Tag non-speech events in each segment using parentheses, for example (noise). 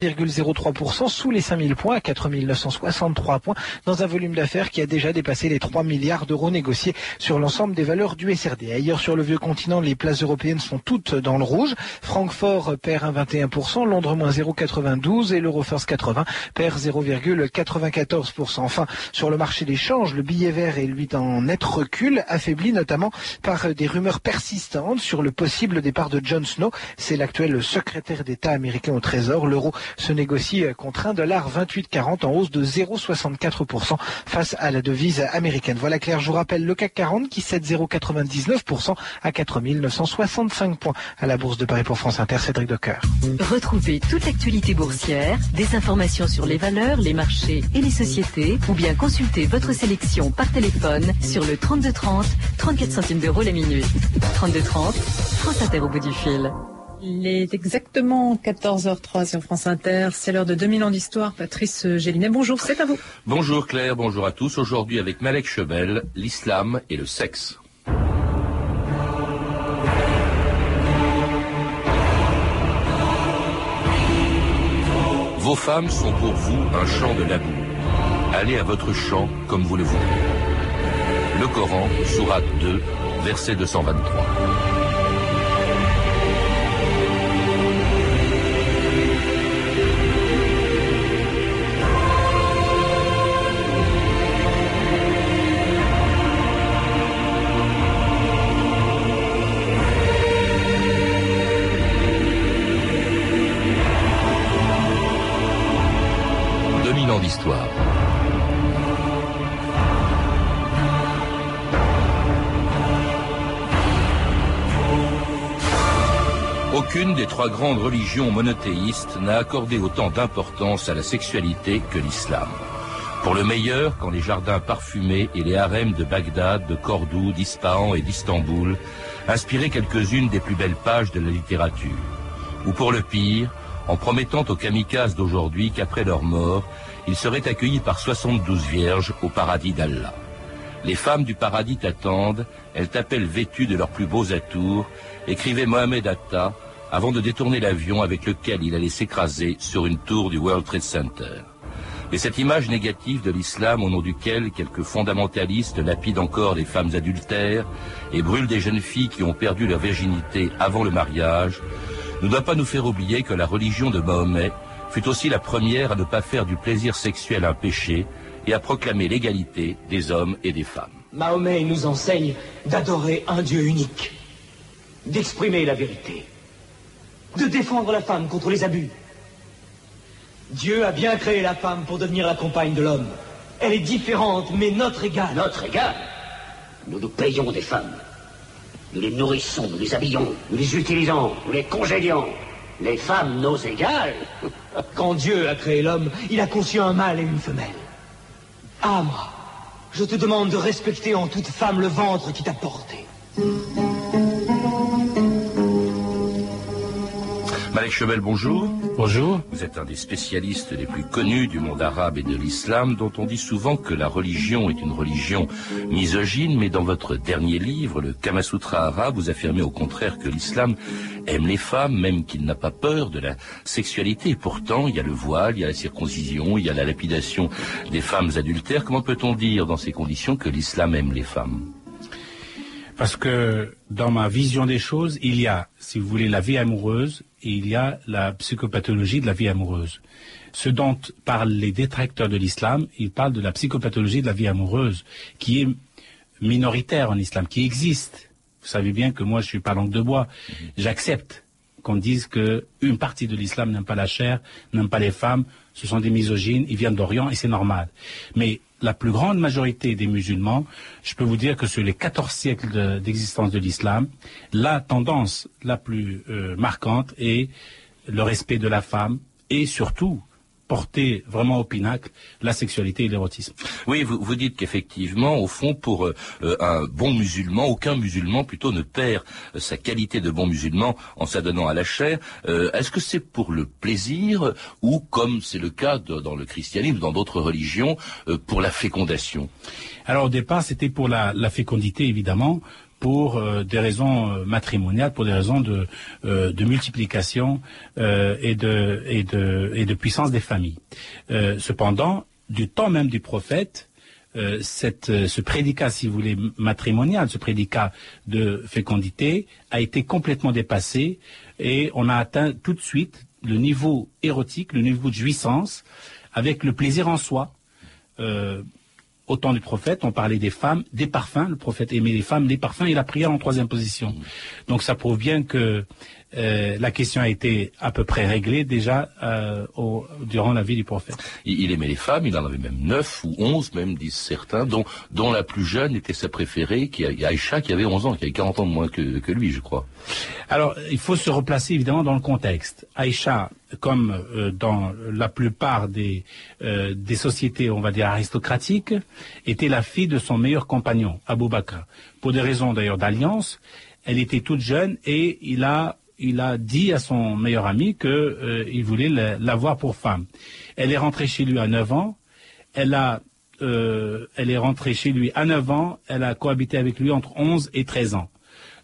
0,03% sous les 5000 points à 4963 points dans un volume d'affaires qui a déjà dépassé les 3 milliards d'euros négociés sur l'ensemble des valeurs du SRD. Ailleurs sur le vieux continent, les places européennes sont toutes dans le rouge. Francfort perd 1,21%, Londres moins 0,92 et l'Eurofirst 80 perd 0,94%. Enfin, sur le marché des changes, le billet vert est lui en net recul, affaibli notamment par des rumeurs persistantes sur le possible départ de Jon Snow. C'est l'actuel secrétaire d'État américain au Trésor. L'euro se négocie contre un dollar 28,40 en hausse de 0,64% face à la devise américaine. Voilà clair, je vous rappelle le CAC 40 qui cède 0,99% à 4965 points à la Bourse de Paris pour France Inter. Cédric Docker. Retrouvez toute l'actualité boursière, des informations sur les valeurs, les marchés et les sociétés ou bien consultez votre sélection par téléphone sur le 3230, 34 centimes d'euros la minute. 3230, France Inter au bout du fil. Il est exactement 14h03 sur France Inter. C'est l'heure de 2000 ans d'histoire. Patrice Gélinet, bonjour, c'est à vous. Bonjour Claire, bonjour à tous. Aujourd'hui avec Malek Chebel, l'islam et le sexe. Vos femmes sont pour vous un champ de labour. Allez à votre champ comme vous le voulez. Le Coran, Sourate 2, verset 223. D'histoire. Aucune des trois grandes religions monothéistes n'a accordé autant d'importance à la sexualité que l'islam. Pour le meilleur, quand les jardins parfumés et les harems de Bagdad, de Cordoue, d'Ispahan et d'Istanbul inspiraient quelques-unes des plus belles pages de la littérature. Ou pour le pire, en promettant aux kamikazes d'aujourd'hui qu'après leur mort, ils seraient accueillis par 72 vierges au paradis d'Allah. Les femmes du paradis t'attendent, elles t'appellent vêtues de leurs plus beaux atours, écrivait Mohamed Atta avant de détourner l'avion avec lequel il allait s'écraser sur une tour du World Trade Center. Mais cette image négative de l'islam au nom duquel quelques fondamentalistes lapident encore les femmes adultères et brûlent des jeunes filles qui ont perdu leur virginité avant le mariage ne doit pas nous faire oublier que la religion de Mahomet fut aussi la première à ne pas faire du plaisir sexuel un péché et à proclamer l'égalité des hommes et des femmes. Mahomet nous enseigne d'adorer un Dieu unique, d'exprimer la vérité, de défendre la femme contre les abus. Dieu a bien créé la femme pour devenir la compagne de l'homme. Elle est différente, mais notre égale. Notre égale Nous nous payons des femmes. Nous les nourrissons, nous les habillons, nous les utilisons, nous les congédions. Les femmes, nos égales (laughs) Quand Dieu a créé l'homme, il a conçu un mâle et une femelle. Ah, je te demande de respecter en toute femme le ventre qui t'a porté. Malek Chebel, bonjour. Bonjour. Vous êtes un des spécialistes les plus connus du monde arabe et de l'islam, dont on dit souvent que la religion est une religion misogyne, mais dans votre dernier livre, le Kamasutra arabe, vous affirmez au contraire que l'islam aime les femmes, même qu'il n'a pas peur de la sexualité. Et pourtant, il y a le voile, il y a la circoncision, il y a la lapidation des femmes adultères. Comment peut-on dire dans ces conditions que l'islam aime les femmes? Parce que dans ma vision des choses, il y a, si vous voulez, la vie amoureuse et il y a la psychopathologie de la vie amoureuse. Ce dont parlent les détracteurs de l'islam, ils parlent de la psychopathologie de la vie amoureuse, qui est minoritaire en islam, qui existe. Vous savez bien que moi, je suis pas langue de bois. J'accepte qu'on dise que une partie de l'islam n'aime pas la chair, n'aime pas les femmes, ce sont des misogynes, ils viennent d'Orient et c'est normal. Mais la plus grande majorité des musulmans, je peux vous dire que sur les 14 siècles d'existence de, l'islam, la tendance la plus euh, marquante est le respect de la femme et surtout porter vraiment au pinacle la sexualité et l'érotisme. Oui, vous, vous dites qu'effectivement, au fond, pour euh, un bon musulman, aucun musulman plutôt ne perd euh, sa qualité de bon musulman en s'adonnant à la chair. Euh, est-ce que c'est pour le plaisir ou, comme c'est le cas de, dans le christianisme, dans d'autres religions, pour la fécondation? Alors au départ, c'était pour la, la fécondité, évidemment, pour des raisons matrimoniales, pour des raisons de, de multiplication et, de, et, de, et de puissance des familles. cependant, du temps même du prophète, cette, ce prédicat, si vous voulez, matrimonial, ce prédicat de fécondité, a été complètement dépassé et on a atteint tout de suite le niveau érotique, le niveau de jouissance, avec le plaisir en soi. Euh, au temps du prophète, on parlait des femmes, des parfums. Le prophète aimait les femmes, les parfums et la prière en troisième position. Donc ça prouve bien que euh, la question a été à peu près réglée déjà euh, au, durant la vie du prophète. Il, aimait les femmes, il en avait même neuf ou onze, même disent certains, dont, dont la plus jeune était sa préférée, qui Aïcha, qui avait 11 ans, qui avait 40 ans de moins que, que lui, je crois. Alors, il faut se replacer évidemment dans le contexte. Aïcha, comme euh, dans la plupart des, euh, des sociétés, on va dire, aristocratiques, était la fille de son meilleur compagnon, Abou Bakr. Pour des raisons d'ailleurs d'alliance, elle était toute jeune et il a il a dit à son meilleur ami qu'il euh, voulait l'avoir pour femme. Elle est rentrée chez lui à 9 ans. Elle a, euh, elle est rentrée chez lui à 9 ans. Elle a cohabité avec lui entre 11 et 13 ans.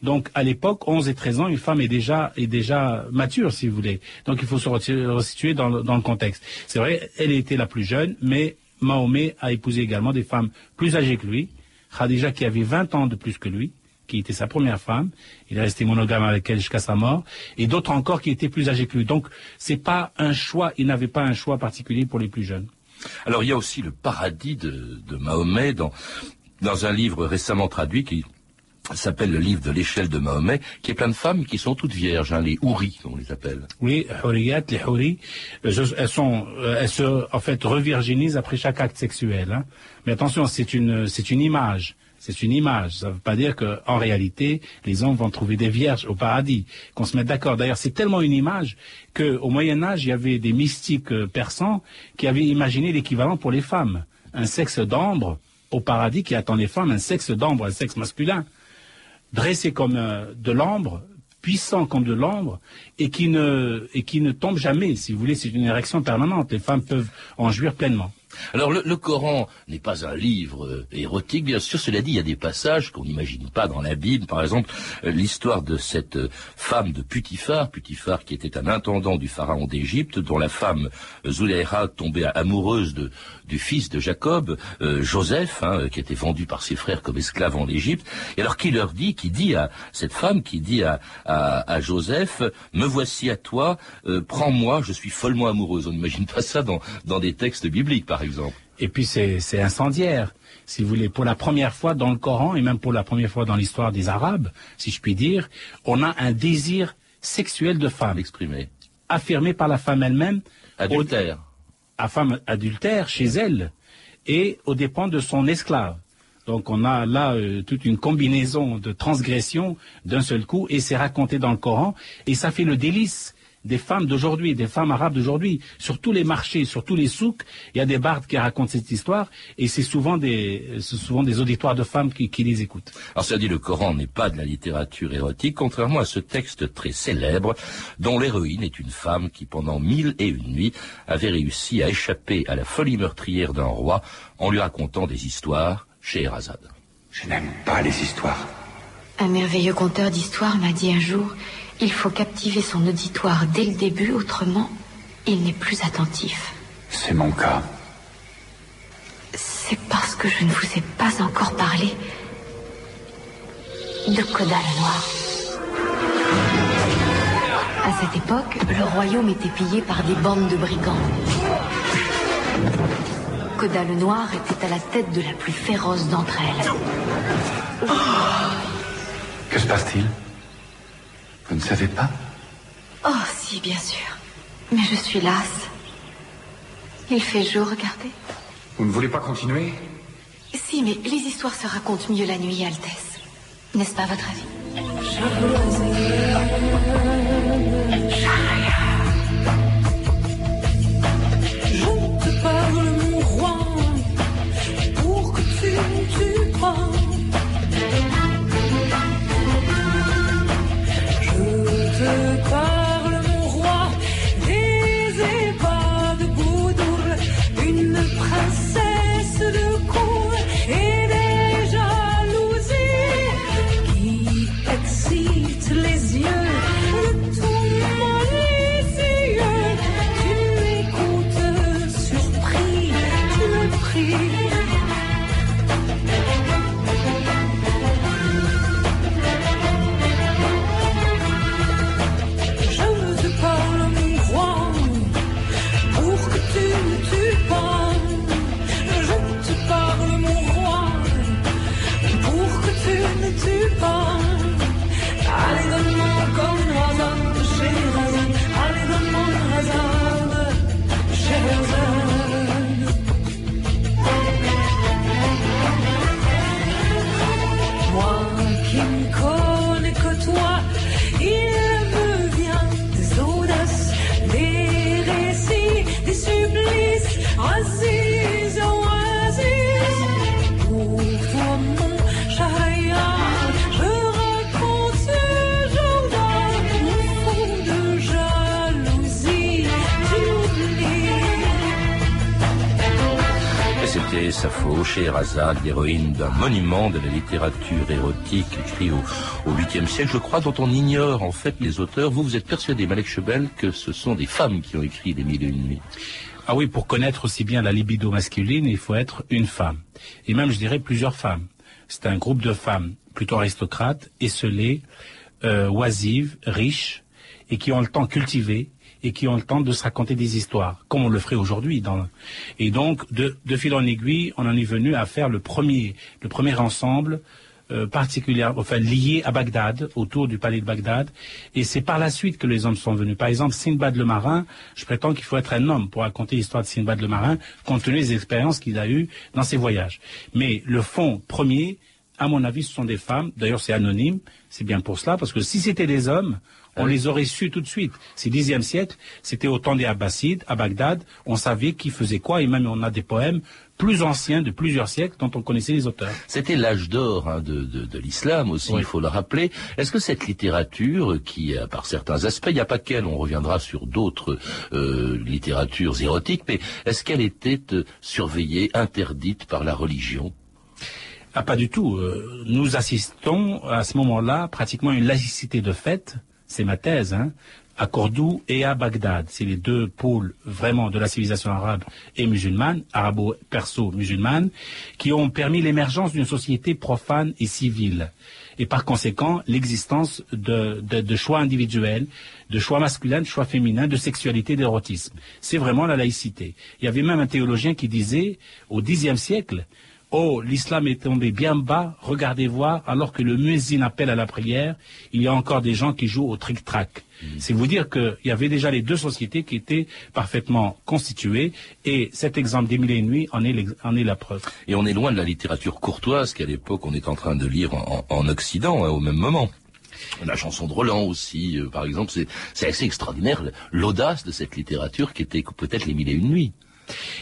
Donc, à l'époque, 11 et 13 ans, une femme est déjà, est déjà mature, si vous voulez. Donc, il faut se resituer dans dans le contexte. C'est vrai, elle était la plus jeune, mais Mahomet a épousé également des femmes plus âgées que lui. Khadija, qui avait 20 ans de plus que lui qui était sa première femme. Il est resté monogame avec elle jusqu'à sa mort. Et d'autres encore qui étaient plus âgés que lui. Donc, c'est pas un choix, il n'avait pas un choix particulier pour les plus jeunes. Alors, il y a aussi le paradis de, Mahomet dans, dans un livre récemment traduit qui s'appelle le livre de l'échelle de Mahomet, qui est plein de femmes qui sont toutes vierges, hein, les houris, on les appelle. Oui, houriyat, les houris, elles sont, elles se, en fait, revirginisent après chaque acte sexuel. Hein. Mais attention, c'est une, c'est une image. C'est une image. Ça ne veut pas dire qu'en réalité, les hommes vont trouver des vierges au paradis. Qu'on se mette d'accord. D'ailleurs, c'est tellement une image qu'au Moyen Âge, il y avait des mystiques euh, persans qui avaient imaginé l'équivalent pour les femmes. Un sexe d'ambre au paradis qui attend les femmes, un sexe d'ambre, un sexe masculin, dressé comme euh, de l'ambre, puissant comme de l'ambre, et qui ne et qui ne tombe jamais. Si vous voulez, c'est une érection permanente. Les femmes peuvent en jouir pleinement. Alors le, Coran n'est pas un livre euh, érotique, bien sûr. Cela dit, il y a des passages qu'on n'imagine pas dans la Bible. Par exemple, euh, l'histoire de cette euh, femme de Putiphar, Putiphar qui était un intendant du pharaon d'Égypte, dont la femme Zuleira tombait amoureuse du fils de Jacob, Joseph, hein, qui était vendu par ses frères comme esclave en Égypte. Et alors qui leur dit, qui dit à cette femme, qui dit à, à, Joseph, me voici à toi, prends-moi, je suis follement amoureuse. On n'imagine pas ça dans, dans des textes bibliques, par exemple. Et puis c'est incendiaire, si vous voulez. Pour la première fois dans le Coran, et même pour la première fois dans l'histoire des Arabes, si je puis dire, on a un désir sexuel de femme. Exprimé. Affirmé par la femme elle-même. Adultère. à femme adultère chez elle, et aux dépens de son esclave. Donc on a là euh, toute une combinaison de transgressions d'un seul coup, et c'est raconté dans le Coran, et ça fait le délice des femmes d'aujourd'hui, des femmes arabes d'aujourd'hui. Sur tous les marchés, sur tous les souks, il y a des bardes qui racontent cette histoire et c'est souvent des, souvent des auditoires de femmes qui, les écoutent. Alors ça dit, le Coran n'est pas de la littérature érotique, contrairement à ce texte très célèbre dont l'héroïne est une femme qui pendant mille et une nuits avait réussi à échapper à la folie meurtrière d'un roi en lui racontant des histoires chez Erazad. Je n'aime pas les histoires. Un merveilleux conteur d'histoires m'a dit un jour il faut captiver son auditoire dès le début, autrement, il n'est plus attentif. C'est mon cas. C'est parce que je ne vous ai pas encore parlé de Coda le Noir. À cette époque, le royaume était pillé par des bandes de brigands. Coda le Noir était à la tête de la plus féroce d'entre elles. Que se passe-t-il? Vous ne savez pas Oh, si, bien sûr. Mais je suis lasse. Il fait jour, regardez. Vous ne voulez pas continuer Si, mais les histoires se racontent mieux la nuit, Altesse. N'est-ce pas votre avis? D'un monument de la littérature érotique écrit au, au 8e siècle, je crois, dont on ignore en fait les auteurs. Vous, vous êtes persuadé, Malek Chebel, que ce sont des femmes qui ont écrit Les Mille et Une Nuits Ah oui, pour connaître aussi bien la libido masculine, il faut être une femme. Et même, je dirais, plusieurs femmes. C'est un groupe de femmes plutôt aristocrates, esselées, euh, oisives, riches, et qui ont le temps cultivé et qui ont le temps de se raconter des histoires, comme on le ferait aujourd'hui. Et donc, de, fil en aiguille, on en est venu à faire le premier, le premier ensemble euh, enfin lié à Bagdad, autour du palais de Bagdad. Et c'est par la suite que les hommes sont venus. Par exemple, Sinbad le marin, je prétends qu'il faut être un homme pour raconter l'histoire de Sinbad le marin, compte tenu des expériences qu'il a eues dans ses voyages. Mais le fond premier, à mon avis, ce sont des femmes. D'ailleurs, c'est anonyme. C'est bien pour cela, parce que si c'était des hommes, on les aurait su tout de suite. C'est le Xe siècle, c'était au temps des Abbassides, à Bagdad, on savait qui faisait quoi, et même on a des poèmes plus anciens de plusieurs siècles dont on connaissait les auteurs. C'était l'âge d'or hein, de, de, de l'islam aussi, il faut le rappeler. Est-ce que cette littérature, qui a par certains aspects, il n'y a pas qu'elle, on reviendra sur d'autres euh, littératures érotiques, mais est-ce qu'elle était euh, surveillée, interdite par la religion? Ah, pas du tout. Euh, nous assistons à ce moment-là pratiquement à une laïcité de fait, c'est ma thèse, hein, à Cordoue et à Bagdad. C'est les deux pôles vraiment de la civilisation arabe et musulmane, arabo-perso-musulmane, qui ont permis l'émergence d'une société profane et civile. Et par conséquent, l'existence de, de, de choix individuels, de choix masculins, de choix féminins, de sexualité, d'érotisme. C'est vraiment la laïcité. Il y avait même un théologien qui disait, au Xe siècle, Oh, l'islam est tombé bien bas, regardez voir, alors que le muezzin appelle à la prière, il y a encore des gens qui jouent au trick-track. C'est vous dire qu'il y avait déjà les deux sociétés qui étaient parfaitement constituées, et cet exemple des mille et une nuits en est, en est la preuve. Et on est loin de la littérature courtoise qu'à l'époque on est en train de lire en, en Occident hein, au même moment. La chanson de Roland aussi, euh, par exemple, c'est c'est assez extraordinaire l'audace de cette littérature qui était peut-être les mille et une nuits.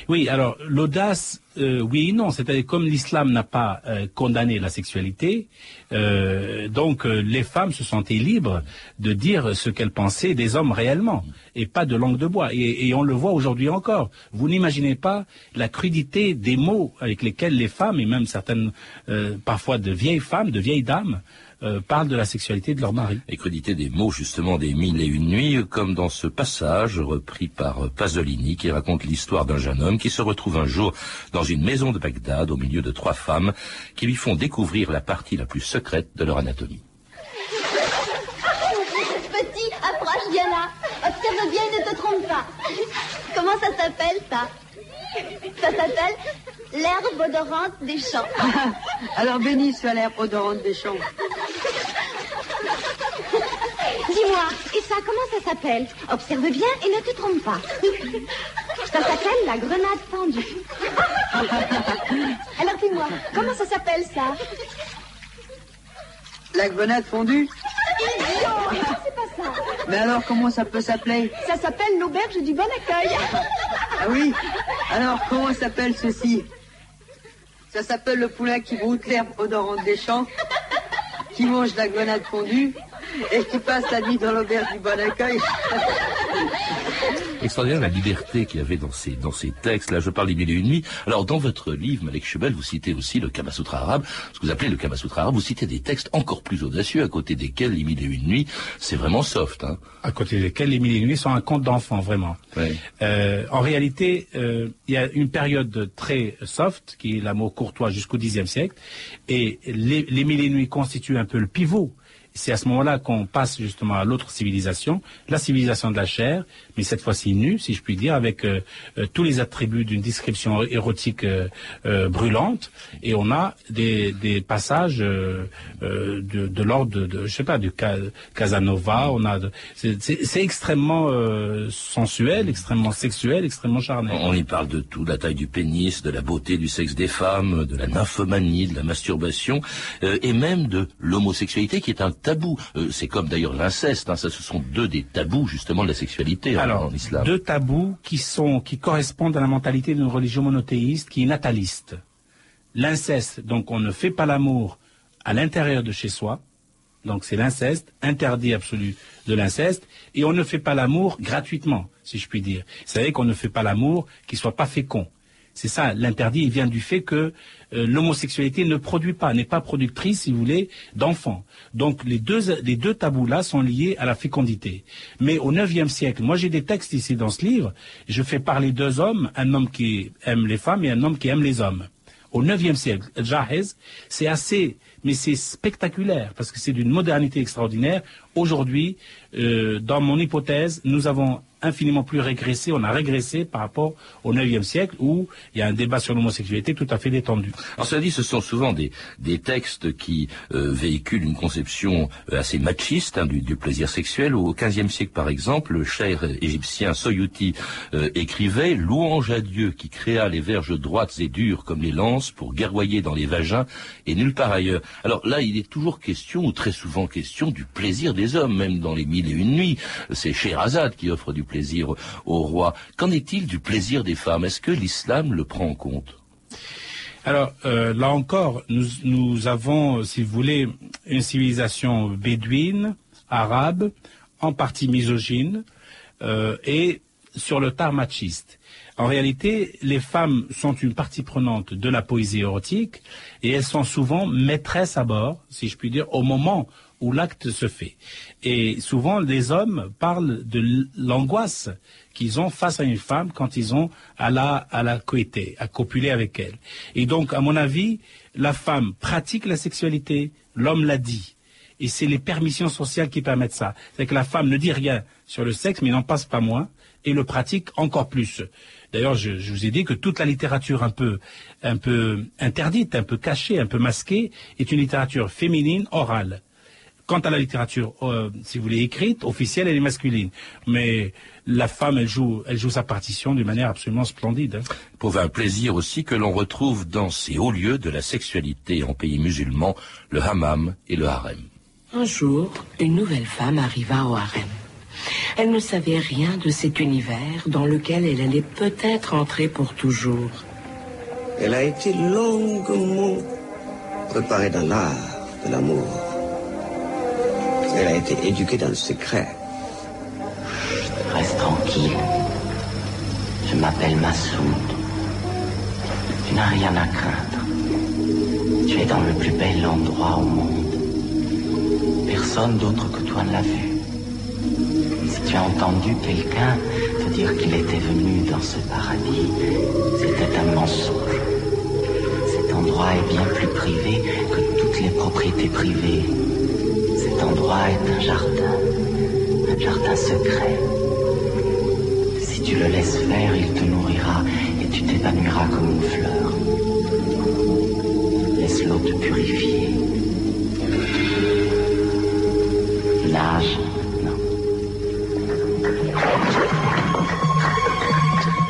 Oui, alors l'audace, euh, oui et non. C'est-à-dire comme l'islam n'a pas euh, condamné la sexualité, euh, donc les femmes se sentaient libres de dire ce qu'elles pensaient des hommes réellement, et pas de langue de bois. Et, on le voit aujourd'hui encore. Vous n'imaginez pas la crudité des mots avec lesquels les femmes, et même certaines, parfois de vieilles femmes, de vieilles dames, euh, parlent de la sexualité de leur mari. Et crudité des mots justement des mille et une nuits, comme dans ce passage repris par Pasolini qui raconte l'histoire d'un jeune homme qui se retrouve un jour dans une maison de Bagdad au milieu de trois femmes qui lui font découvrir la partie la plus secrète de leur anatomie. Petit, approche, viens là. Observe bien et ne te trompe pas? Comment ça s'appelle, ça? Ça s'appelle l'herbe odorante des champs. (laughs) Alors béni soit l'herbe odorante des champs. Dis-moi, et ça, comment ça s'appelle Observe bien et ne te trompe pas. Ça s'appelle la grenade pendue. (laughs) Alors dis-moi, comment ça s'appelle, ça La grenade fondue Idiot, c'est pas ça. Mais alors comment ça peut s'appeler Ça s'appelle l'auberge du bon accueil. Ah oui Alors comment s'appelle ceci Ça s'appelle le poulain qui broute l'herbe odorante des champs, qui mange la grenade fondue (laughs) et qui passe la nuit dans l'auberge du bon accueil. (laughs) Extraordinaire la liberté qu'il y avait dans ces, dans ces textes. Là, je parle des mille et une nuits. Alors, dans votre livre, Malek Chebel, vous citez aussi le Kamasutra arabe. Ce que vous appelez le Kamasutra arabe, vous citez des textes encore plus audacieux, à côté desquels les mille et une nuits, c'est vraiment soft. Hein. à côté desquels les mille et une nuits sont un conte d'enfant, vraiment. Ouais. Euh, en réalité, euh, il y a une période très soft, qui est l'amour courtois jusqu'au Xe siècle, et les, les mille et une nuits constituent un peu le pivot. C'est à ce moment-là qu'on passe justement à l'autre civilisation, la civilisation de la chair, mais cette fois-ci nue, si je puis dire, avec euh, euh, tous les attributs d'une description érotique euh, brûlante, et on a des, passages de, l'ordre de, de, je sais pas, du Ca- Casanova, on a, c'est- extrêmement sensuel, extrêmement sexuel, extrêmement charnel. On y parle de tout, la taille du pénis, de la beauté du sexe des femmes, de la nymphomanie, de la masturbation, et même de l'homosexualité qui est un tabou. C'est comme d'ailleurs l'inceste, hein, ça ce sont deux des tabous justement de la sexualité hein, Alors, en islam. deux tabous qui sont qui correspondent à la mentalité d'une religion monothéiste qui est nataliste. L'inceste, donc on ne fait pas l'amour à l'intérieur de chez soi, donc c'est l'inceste, interdit absolu de l'inceste, et on ne fait pas l'amour gratuitement, si je puis dire. C'est-à-dire qu'on ne fait pas l'amour qui soit pas fécond. C'est ça, l'interdit, il vient du fait que euh, l'homosexualité ne produit pas, n'est pas productrice, si vous voulez, d'enfants. Donc les deux, les deux tabous-là sont liés à la fécondité. Mais au IXe siècle, moi j'ai des textes ici dans ce livre, je fais parler deux hommes, un homme qui aime les femmes et un homme qui aime les hommes. Au IXe siècle, Jahez, c'est assez, mais c'est spectaculaire parce que c'est d'une modernité extraordinaire. Aujourd'hui, euh, dans mon hypothèse, nous avons infiniment plus régressé, on a régressé par rapport au IXe siècle où il y a un débat sur l'homosexualité tout à fait détendu. Alors cela dit, ce sont souvent des, des textes qui euh, véhiculent une conception euh, assez machiste hein, du, du plaisir sexuel. Au XVe siècle, par exemple, le cher égyptien Soyuti euh, écrivait « Louange à Dieu qui créa les verges droites et dures comme les lances pour guerroyer dans les vagins et nulle part ailleurs ». Alors là, il est toujours question, ou très souvent question, du plaisir des hommes, même dans les mille et une nuits. C'est Sherazade qui offre du plaisir au roi. Qu'en est-il du plaisir des femmes? Est-ce que l'islam le prend en compte? Alors euh, là encore, nous, avons, si vous voulez, une civilisation bédouine, arabe, en partie misogyne, euh, et sur le tard machiste. En réalité, les femmes sont une partie prenante de la poésie érotique et elles sont souvent maîtresses à bord, si je puis dire, au moment où l'acte se fait. Et souvent, les hommes parlent de l'angoisse qu'ils ont face à une femme quand ils ont à la, à à copuler avec elle. Et donc, à mon avis, la femme pratique la sexualité, l'homme l'a dit. Et c'est les permissions sociales qui permettent ça. C'est que la femme ne dit rien sur le sexe, mais n'en passe pas moins, et le pratique encore plus. D'ailleurs, je, je, vous ai dit que toute la littérature un peu, un peu interdite, un peu cachée, un peu masquée, est une littérature féminine orale. Quant à la littérature, euh, si vous voulez, écrite, officielle, elle est masculine. Mais la femme, elle joue, elle joue sa partition d'une manière absolument splendide. Hein. Pour un plaisir aussi que l'on retrouve dans ces hauts lieux de la sexualité en pays musulmans, le hammam et le harem. Un jour, une nouvelle femme arriva au harem. Elle ne savait rien de cet univers dans lequel elle allait peut-être entrer pour toujours. Elle a été longuement préparée dans l'art de l'amour. Elle a été éduquée dans le secret. Reste tranquille. Je m'appelle Massoud. Tu n'as rien à craindre. Tu es dans le plus bel endroit au monde. Personne d'autre que toi ne l'a vu. Si tu as entendu quelqu'un te dire qu'il était venu dans ce paradis, c'était un mensonge. Cet endroit est bien plus privé que toutes les propriétés privées. Est un jardin, un jardin secret. Si tu le laisses faire, il te nourrira et tu t'épanouiras comme une fleur. Laisse l'eau te purifier. Nage.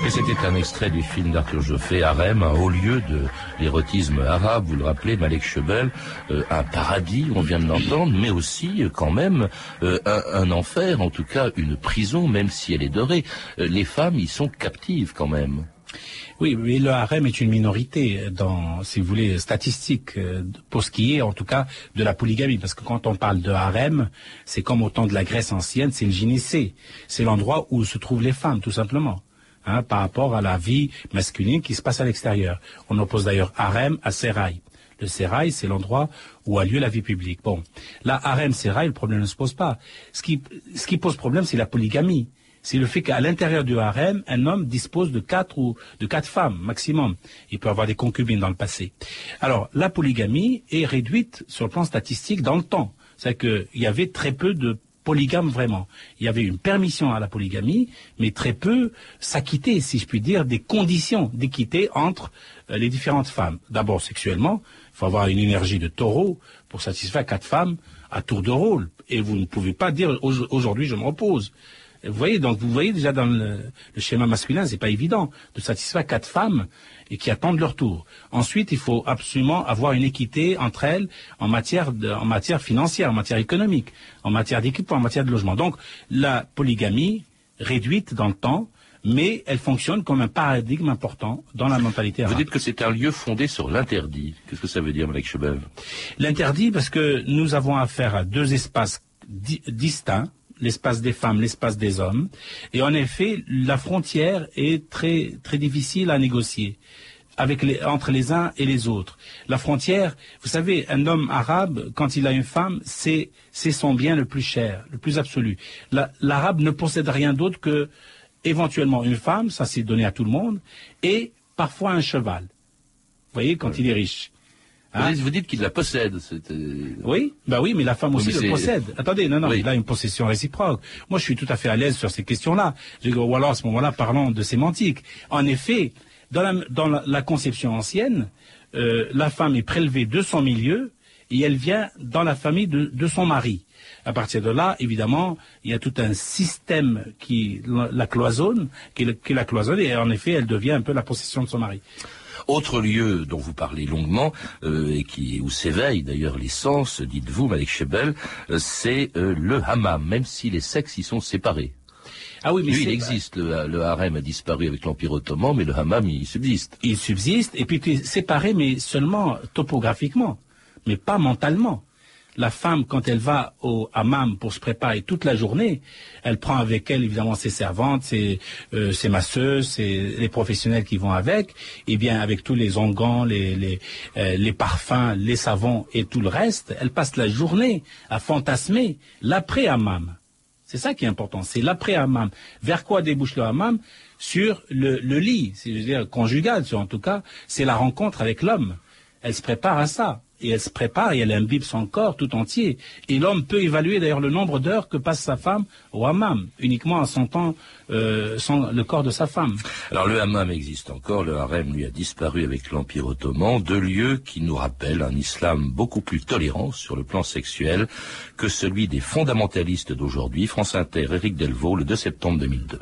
Et c'était un extrait du film d'Arthur Joffé, Harem, un haut lieu de l'érotisme arabe, vous le rappelez, Malek Chebel, euh, un paradis, on vient de l'entendre, mais aussi euh, quand même euh, un, enfer, en tout cas une prison, même si elle est dorée. Les femmes y sont captives quand même. Oui, mais le harem est une minorité dans, si vous voulez, statistique, pour ce qui est, en tout cas, de la polygamie. Parce que quand on parle de harem, c'est comme au temps de la Grèce ancienne, c'est le gynécée. C'est l'endroit où se trouvent les femmes, tout simplement. Hein, par rapport à la vie masculine qui se passe à l'extérieur. On oppose d'ailleurs harem à sérail. Le sérail, c'est l'endroit où a lieu la vie publique. Bon, là, harem, sérail, le problème ne se pose pas. Ce qui, ce qui pose problème, c'est la polygamie. C'est le fait qu'à l'intérieur du harem, un homme dispose de quatre ou de quatre femmes maximum. Il peut avoir des concubines dans le passé. Alors, la polygamie est réduite sur le plan statistique dans le temps. C'est-à-dire qu'il y avait très peu de polygame vraiment. Il y avait une permission à la polygamie, mais très peu s'acquitter, si je puis dire, des conditions d'équité entre euh, les différentes femmes. D'abord sexuellement, il faut avoir une énergie de taureau pour satisfaire quatre femmes à tour de rôle. Et vous ne pouvez pas dire aujourd'hui je me repose. Vous voyez, donc vous voyez déjà dans le, le schéma masculin, c'est pas évident de satisfaire quatre femmes et qui attendent leur tour. Ensuite, il faut absolument avoir une équité entre elles en matière, de, en matière financière, en matière économique, en matière d'équipement, en matière de logement. Donc, la polygamie réduite dans le temps, mais elle fonctionne comme un paradigme important dans la mentalité arabe. Vous dites que c'est un lieu fondé sur l'interdit. Qu'est-ce que ça veut dire, Malek Chebel L'interdit, parce que nous avons affaire à deux espaces di distincts, l'espace des femmes, l'espace des hommes. Et en effet, la frontière est très, très difficile à négocier avec les, entre les uns et les autres. La frontière, vous savez, un homme arabe, quand il a une femme, c'est, c'est son bien le plus cher, le plus absolu. La- L'arabe ne possède rien d'autre que éventuellement une femme, ça c'est donné à tout le monde, et parfois un cheval. Vous voyez, quand il est riche. Vous dites, vous dites qu'il la possède. euh, Oui, bah oui, mais la femme aussi le possède. Attendez, non, non, Oui. il a une possession réciproque. Moi, je suis tout à fait à l'aise sur ces questions-là. Ou alors, à ce moment-là, parlons de sémantique. En effet, dans la, dans la, la conception ancienne, euh, la femme est prélevée de son milieu et elle vient dans la famille de, de son mari. À partir de là, évidemment, il y a tout un système qui la, la cloisonne, qui la cloisonne, et en effet, elle devient un peu la possession de son mari. Autre lieu dont vous parlez longuement euh, et qui où s'éveillent d'ailleurs les sens, dites-vous, Malik Chebel, euh, c'est euh, le hammam, même si les sexes y sont séparés. Ah oui, mais Lui, il existe. Le, le harem a disparu avec l'Empire ottoman, mais le hammam, il subsiste. il subsiste, et puis tu es séparé, mais seulement topographiquement, mais pas mentalement. La femme, quand elle va au hammam pour se préparer toute la journée, elle prend avec elle évidemment ses servantes, ses, euh, ses masseuses, ses- les professionnels qui vont avec, et bien avec tous les onguents, les, euh, les parfums, les savons et tout le reste, elle passe la journée à fantasmer l'après-hammam. C'est ça qui est important, c'est l'après-hammam. Vers quoi débouche le hammam? Sur le, le lit, c'est-à-dire conjugal, en tout cas, c'est la rencontre avec l'homme. Elle se prépare à ça. Et elle se prépare et elle imbibe son corps tout entier. Et l'homme peut évaluer d'ailleurs le nombre d'heures que passe sa femme au hammam, uniquement en sentant euh, le corps de sa femme. Alors le hammam existe encore, le harem lui a disparu avec l'Empire ottoman, deux lieux qui nous rappellent un islam beaucoup plus tolérant sur le plan sexuel que celui des fondamentalistes d'aujourd'hui. France Inter, Éric Delvaux, le 2 septembre 2002.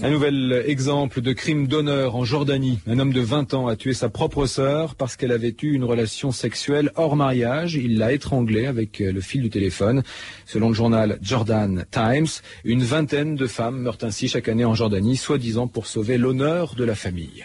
Un nouvel exemple de crime d'honneur en Jordanie. Un homme de 20 ans a tué sa propre sœur parce qu'elle avait eu une relation sexuelle hors mariage. Il l'a étranglée avec euh, le fil du téléphone. Selon le journal Jordan Times, une vingtaine de femmes meurent ainsi chaque année en Jordanie, soi-disant pour sauver l'honneur de la famille.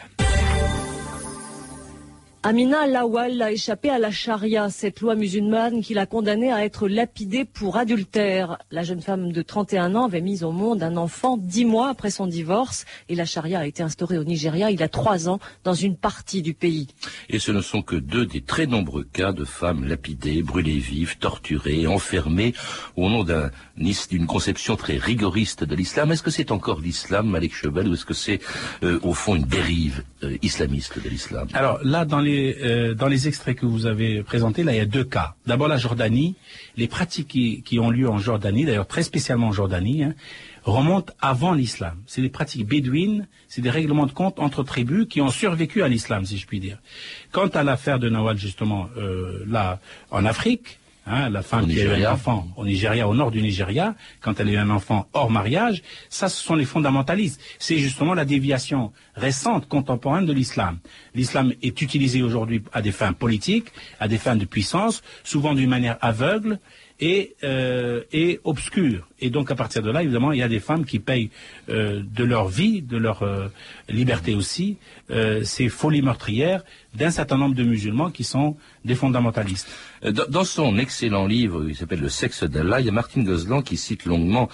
Amina Lawal a échappé à la charia, cette loi musulmane qui l'a condamnée à être lapidée pour adultère. La jeune femme de 31 ans avait mis au monde un enfant dix mois après son divorce et la charia a été instaurée au Nigeria il y a trois ans dans une partie du pays. Et ce ne sont que deux des très nombreux cas de femmes lapidées, brûlées vives, torturées, enfermées au nom d'un- d'une conception très rigoriste de l'islam. Est-ce que c'est encore l'islam, Malek Chebel, ou est-ce que c'est euh, au fond une dérive euh, islamiste de l'islam? Alors là, dans les, euh, dans les extraits que vous avez présentés, là, il y a deux cas. D'abord, la Jordanie. Les pratiques qui, qui ont lieu en Jordanie, d'ailleurs très spécialement en Jordanie, hein, remontent avant l'islam. C'est des pratiques bédouines, c'est des règlements de compte entre tribus qui ont survécu à l'islam, si je puis dire. Quant à l'affaire de Nawal, justement, euh, là, en Afrique, hein, la femme Au qui a eu un enfant au Nigeria, au nord du Nigeria, quand elle a eu un enfant hors mariage, ça, ce sont les fondamentalistes. C'est justement la déviation récente, contemporaine de l'islam. L'islam est utilisé aujourd'hui à des fins politiques, à des fins de puissance, souvent d'une manière aveugle et, euh, et obscure. Et donc à partir de là, évidemment, il y a des femmes qui payent euh, de leur vie, de leur euh, liberté aussi, ces folies meurtrières d'un certain nombre de musulmans qui sont des fondamentalistes. Dans, son excellent livre, qui s'appelle Le sexe d'Allah, il y a Martin Gozlan qui cite longuement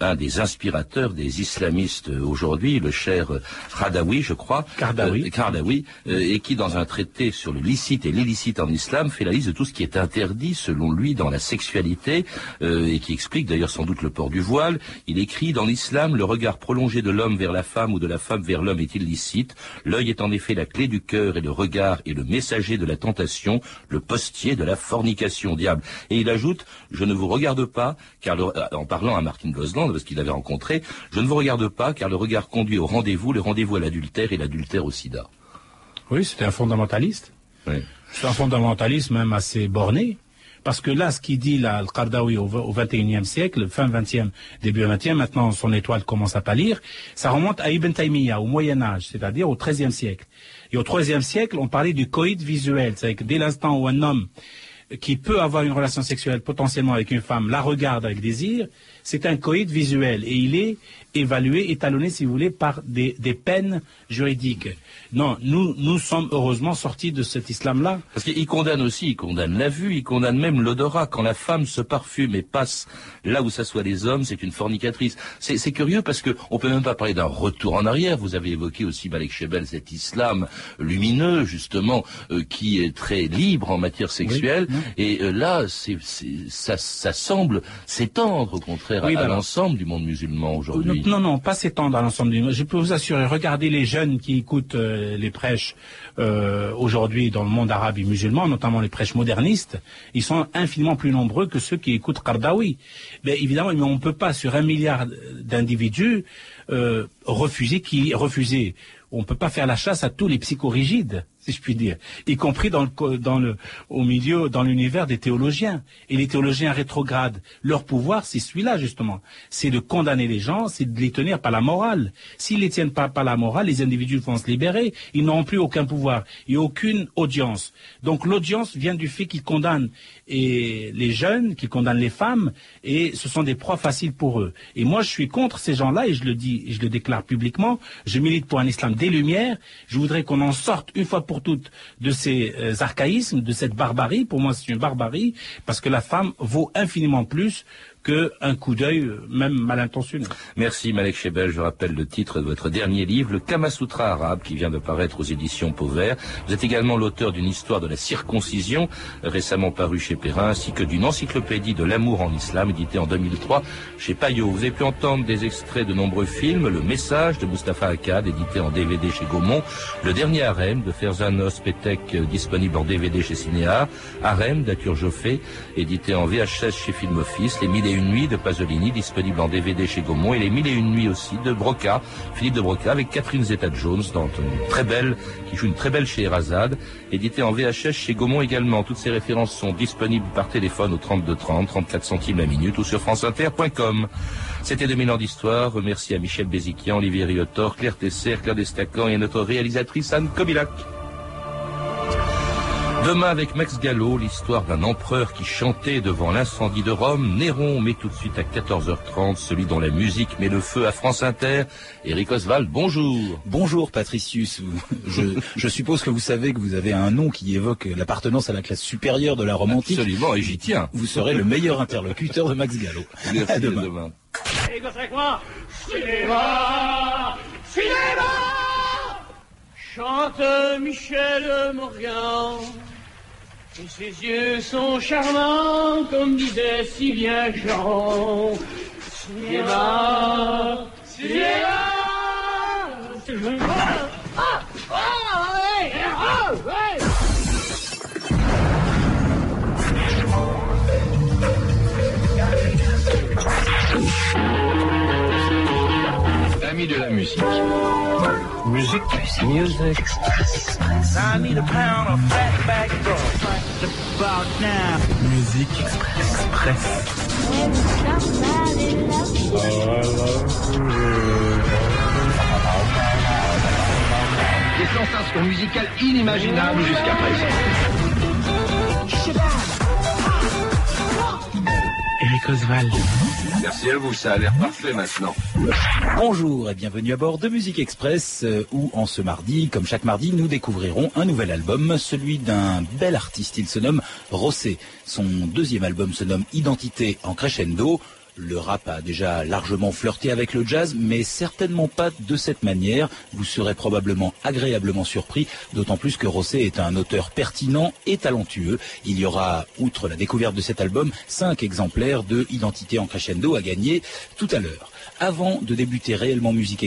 un des inspirateurs des islamistes aujourd'hui, le cher Radawi, je crois. Kardawi. Kardawi, euh, et qui, dans un traité sur le licite et l'illicite en islam, fait la liste de tout ce qui est interdit, selon lui, dans la sexualité, euh, et qui explique d'ailleurs sans doute le port du voile. Il écrit, dans l'islam, le regard prolongé de l'homme vers la femme ou de la femme vers l'homme est illicite. L'œil est en effet la clé du cœur et le regard est le messager de la tentation, le postier de la fornication, diable. Et il ajoute, je ne vous regarde pas, car le- euh, en parlant à Martin Gosland, parce qu'il l'avait rencontré, je ne vous regarde pas, car le regard conduit au rendez-vous, le rendez-vous à l'adultère et l'adultère au sida. Oui, c'était un fondamentaliste. C'est un fondamentalisme même assez borné. Parce que là, ce qu'il dit là, le Qardawi au, au 21e siècle, fin 20e, début 20e, maintenant son étoile commence à pâlir, ça remonte à Ibn Taymiyyah, au Moyen Âge, c'est-à-dire au 13e siècle. Et au 13e siècle, on parlait du coït visuel, c'est-à-dire que dès l'instant où un homme qui peut avoir une relation sexuelle potentiellement avec une femme la regarde avec désir, c'est un coït visuel et il est évalué, étalonné, si vous voulez, par des, des peines juridiques. Non, nous, nous sommes heureusement sortis de cet islam-là. Parce qu'il condamne aussi, il condamne la vue, il condamne même l'odorat. Quand la femme se parfume et passe là où s'assoient les hommes, c'est une fornicatrice. C'est curieux parce que on peut même pas parler d'un retour en arrière. Vous avez évoqué aussi, Malek Chebel, cet islam lumineux, justement, euh, qui est très libre en matière sexuelle. Et euh, là, ça semble s'étendre, au contraire, à- Oui, à, bah alors. l'ensemble du monde musulman aujourd'hui. Non, non, pas s'étendre à l'ensemble du monde. Je peux vous assurer, regardez les jeunes qui écoutent euh, les prêches euh, aujourd'hui dans le monde arabe et musulman, notamment les prêches modernistes, ils sont infiniment plus nombreux que ceux qui écoutent Qardawi. Mais évidemment, mais on ne peut pas, sur un milliard d'individus, euh, refuser qui refuser. On ne peut pas faire la chasse à tous les psychorigides, si je puis dire, y compris dans le, dans le, au milieu, dans l'univers des théologiens. Et les théologiens rétrogrades, leur pouvoir, c'est celui-là, justement. C'est de condamner les gens, c'est de les tenir par la morale. S'ils les tiennent pas par la morale, les individus vont se libérer. Ils n'auront plus aucun pouvoir et aucune audience. Donc l'audience vient du fait qu'ils condamnent les jeunes, qu'ils condamnent les femmes, et ce sont des proies faciles pour eux. Et moi, je suis contre ces gens-là, et je le dis, et je le déclare publiquement. Je milite pour un islam des Lumières. Je voudrais qu'on en sorte une fois pour toutes de ces euh, archaïsmes, de cette barbarie. Pour moi, c'est une barbarie, parce que la femme vaut infiniment plus qu'un coup d'œil, euh, même mal intentionné. Merci Malek Chebel, je rappelle le titre de votre dernier livre, le Kama Sutra arabe, qui vient de paraître aux éditions Pauvert. Vous êtes également l'auteur d'une histoire de la circoncision, récemment parue chez Perrin, ainsi que d'une encyclopédie de l'amour en islam, éditée en 2003 chez Payot. Vous avez pu entendre des extraits de nombreux films, Le Message de Mustapha Akkad, édité en DVD chez Gaumont, Le Dernier Harem de Ferzanos Petek, euh, disponible en DVD chez Cinéar, Harem d'Atur Joffé, édité en VHS chez Film Office, Les Mille Une Nuits de Pasolini, disponible en DVD chez Gaumont, et Les Mille et Une Nuits aussi de Broca, Philippe de Broca, avec Catherine Zeta-Jones, dans une très belle, qui joue une très belle chez Erazade, édité en VHS chez Gaumont également. Toutes ces références sont disponibles par téléphone au 32 30, 34 centimes la minute ou sur franceinter.com. C'était 2000 ans d'histoire. Merci à Michel Béziquian, Olivier Riotor, Claire Tesser, Claire Destacan et à notre réalisatrice Anne Kobilac. Demain avec Max Gallo, l'histoire d'un empereur qui chantait devant l'incendie de Rome. Néron met tout de suite à 14h30 celui dont la musique met le feu à France Inter. Eric Oswald, bonjour. Bonjour Patricius. Je, je suppose que vous savez que vous avez un nom qui évoque l'appartenance à la classe supérieure de la Rome antique. Absolument, et j'y tiens. Vous serez le meilleur interlocuteur de Max Gallo. Merci, À à demain. Et Cinéma Cinéma Chante Michel Morgan Et ses yeux sont charmants Comme disait si bien Jean Cinéma Cinéma Ah Ah ouais Ah ouais Amis de la musique. Musique. Music. I need a pound of. Musique Express. Des sensations musicales inimaginables jusqu'à présent. Eric Oswald. Merci à vous, ça a l'air parfait maintenant. Bonjour et bienvenue à bord de Musique Express euh, où en ce mardi, comme chaque mardi, nous découvrirons un nouvel album, celui d'un bel artiste. Il se nomme Rossé. Son deuxième album se nomme Identité en crescendo. Le rap a déjà largement flirté avec le jazz, mais certainement pas de cette manière. Vous serez probablement agréablement surpris, d'autant plus que Rossé est un auteur pertinent et talentueux. Il y aura, outre la découverte de cet album, cinq exemplaires de Identité en crescendo à gagner tout à l'heure. Avant de débuter réellement Musique